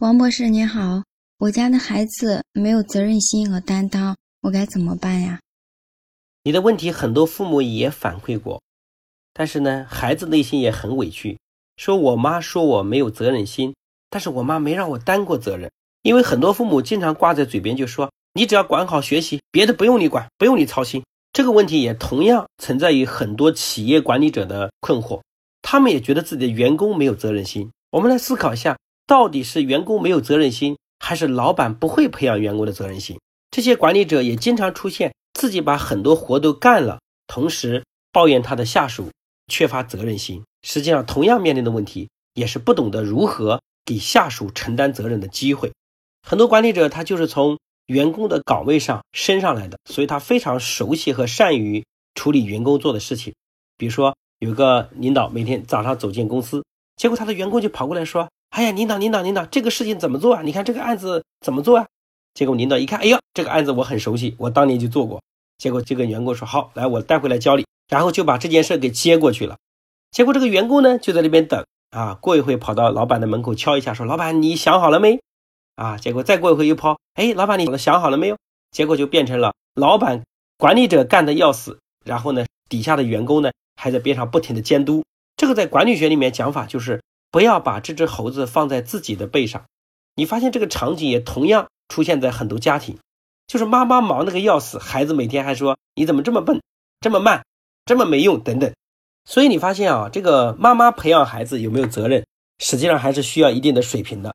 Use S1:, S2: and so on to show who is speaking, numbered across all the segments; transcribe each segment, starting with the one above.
S1: 王博士您好，我家的孩子没有责任心和担当，我该怎么办呀？
S2: 你的问题很多父母也反馈过，但是呢，孩子内心也很委屈，说我妈说我没有责任心，但是我妈没让我担过责任。因为很多父母经常挂在嘴边就说，你只要管好学习，别的不用你管，不用你操心。这个问题也同样存在于很多企业管理者的困惑，他们也觉得自己的员工没有责任心。我们来思考一下。到底是员工没有责任心，还是老板不会培养员工的责任心？这些管理者也经常出现自己把很多活都干了，同时抱怨他的下属缺乏责任心。实际上，同样面临的问题也是不懂得如何给下属承担责任的机会。很多管理者他就是从员工的岗位上升上来的，所以他非常熟悉和善于处理员工做的事情。比如说，有个领导每天早上走进公司，结果他的员工就跑过来说。哎呀，领导，领导，领导，这个事情怎么做啊？你看这个案子怎么做啊？结果领导一看，哎呀，这个案子我很熟悉，我当年就做过。结果这个员工说：“好，来，我带回来教你。”然后就把这件事给接过去了。结果这个员工呢，就在那边等啊，过一会跑到老板的门口敲一下，说：“老板，你想好了没？”啊，结果再过一会又跑，哎，老板，你想好了没有？结果就变成了老板管理者干的要死，然后呢，底下的员工呢还在边上不停的监督。这个在管理学里面讲法就是。不要把这只猴子放在自己的背上。你发现这个场景也同样出现在很多家庭，就是妈妈忙得个要死，孩子每天还说你怎么这么笨，这么慢，这么没用等等。所以你发现啊，这个妈妈培养孩子有没有责任，实际上还是需要一定的水平的。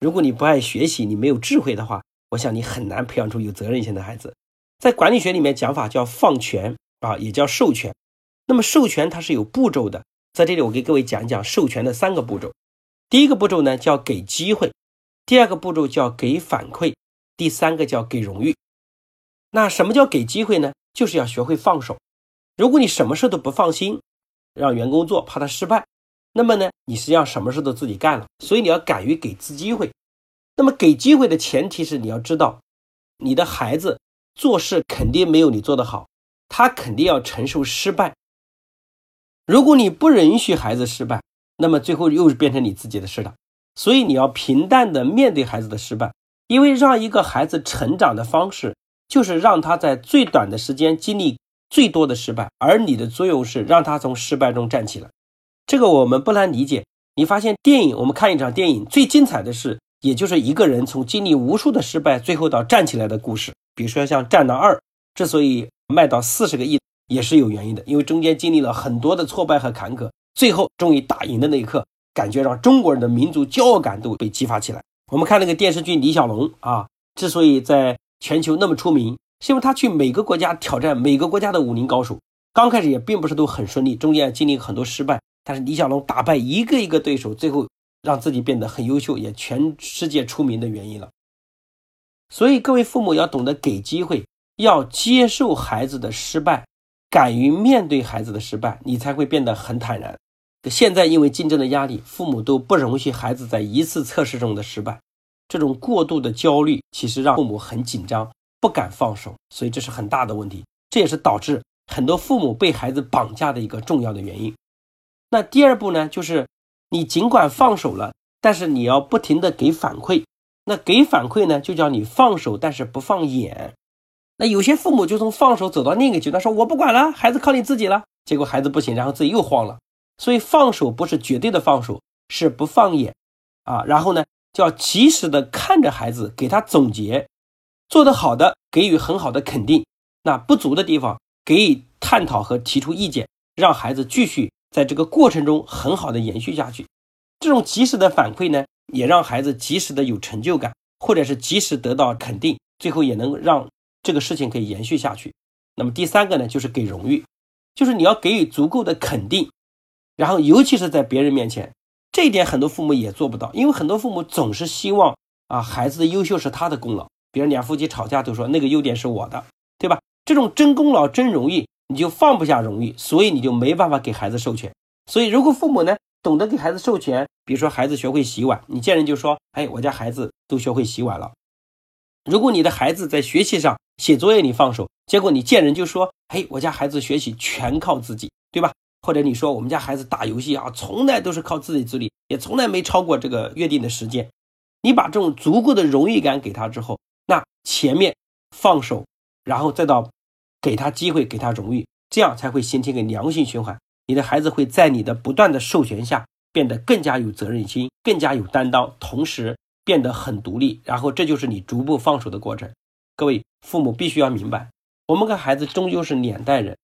S2: 如果你不爱学习，你没有智慧的话，我想你很难培养出有责任心的孩子。在管理学里面讲法叫放权啊，也叫授权。那么授权它是有步骤的。在这里，我给各位讲一讲授权的三个步骤。第一个步骤呢叫给机会，第二个步骤叫给反馈，第三个叫给荣誉。那什么叫给机会呢？就是要学会放手。如果你什么事都不放心，让员工做，怕他失败，那么呢，你实际上什么事都自己干了。所以你要敢于给次机会。那么给机会的前提是你要知道，你的孩子做事肯定没有你做得好，他肯定要承受失败。如果你不允许孩子失败，那么最后又是变成你自己的事了。所以你要平淡的面对孩子的失败，因为让一个孩子成长的方式就是让他在最短的时间经历最多的失败，而你的作用是让他从失败中站起来。这个我们不难理解。你发现电影，我们看一场电影最精彩的是，也就是一个人从经历无数的失败，最后到站起来的故事。比如说像《战狼二》，之所以卖到四十个亿。也是有原因的，因为中间经历了很多的挫败和坎坷，最后终于打赢的那一刻，感觉让中国人的民族骄傲感都被激发起来。我们看那个电视剧李小龙啊，之所以在全球那么出名，是因为他去每个国家挑战每个国家的武林高手，刚开始也并不是都很顺利，中间经历很多失败，但是李小龙打败一个一个对手，最后让自己变得很优秀，也全世界出名的原因了。所以各位父母要懂得给机会，要接受孩子的失败。敢于面对孩子的失败，你才会变得很坦然。现在因为竞争的压力，父母都不容许孩子在一次测试中的失败，这种过度的焦虑其实让父母很紧张，不敢放手，所以这是很大的问题。这也是导致很多父母被孩子绑架的一个重要的原因。那第二步呢，就是你尽管放手了，但是你要不停的给反馈。那给反馈呢，就叫你放手，但是不放眼。那有些父母就从放手走到另一个阶段，说我不管了，孩子靠你自己了。结果孩子不行，然后自己又慌了。所以放手不是绝对的放手，是不放眼啊。然后呢，就要及时的看着孩子，给他总结，做得好的给予很好的肯定，那不足的地方给予探讨和提出意见，让孩子继续在这个过程中很好的延续下去。这种及时的反馈呢，也让孩子及时的有成就感，或者是及时得到肯定，最后也能让。这个事情可以延续下去。那么第三个呢，就是给荣誉，就是你要给予足够的肯定，然后尤其是在别人面前，这一点很多父母也做不到，因为很多父母总是希望啊孩子的优秀是他的功劳，比如两夫妻吵架都说那个优点是我的，对吧？这种争功劳、争荣誉，你就放不下荣誉，所以你就没办法给孩子授权。所以如果父母呢懂得给孩子授权，比如说孩子学会洗碗，你见人就说，哎，我家孩子都学会洗碗了。如果你的孩子在学习上，写作业你放手，结果你见人就说：“嘿，我家孩子学习全靠自己，对吧？”或者你说我们家孩子打游戏啊，从来都是靠自己自律，也从来没超过这个约定的时间。你把这种足够的荣誉感给他之后，那前面放手，然后再到给他机会，给他荣誉，这样才会形成一个良性循环。你的孩子会在你的不断的授权下，变得更加有责任心，更加有担当，同时变得很独立。然后这就是你逐步放手的过程。各位父母必须要明白，我们跟孩子终究是两代人，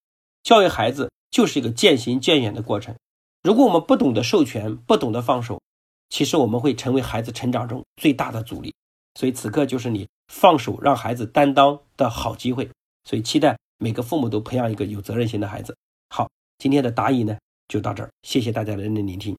S2: 教育孩子就是一个渐行渐远的过程。如果我们不懂得授权，不懂得放手，其实我们会成为孩子成长中最大的阻力。所以此刻就是你放手让孩子担当的好机会。所以期待每个父母都培养一个有责任心的孩子。好。今天的答疑呢，就到这儿，谢谢大家的认真聆听。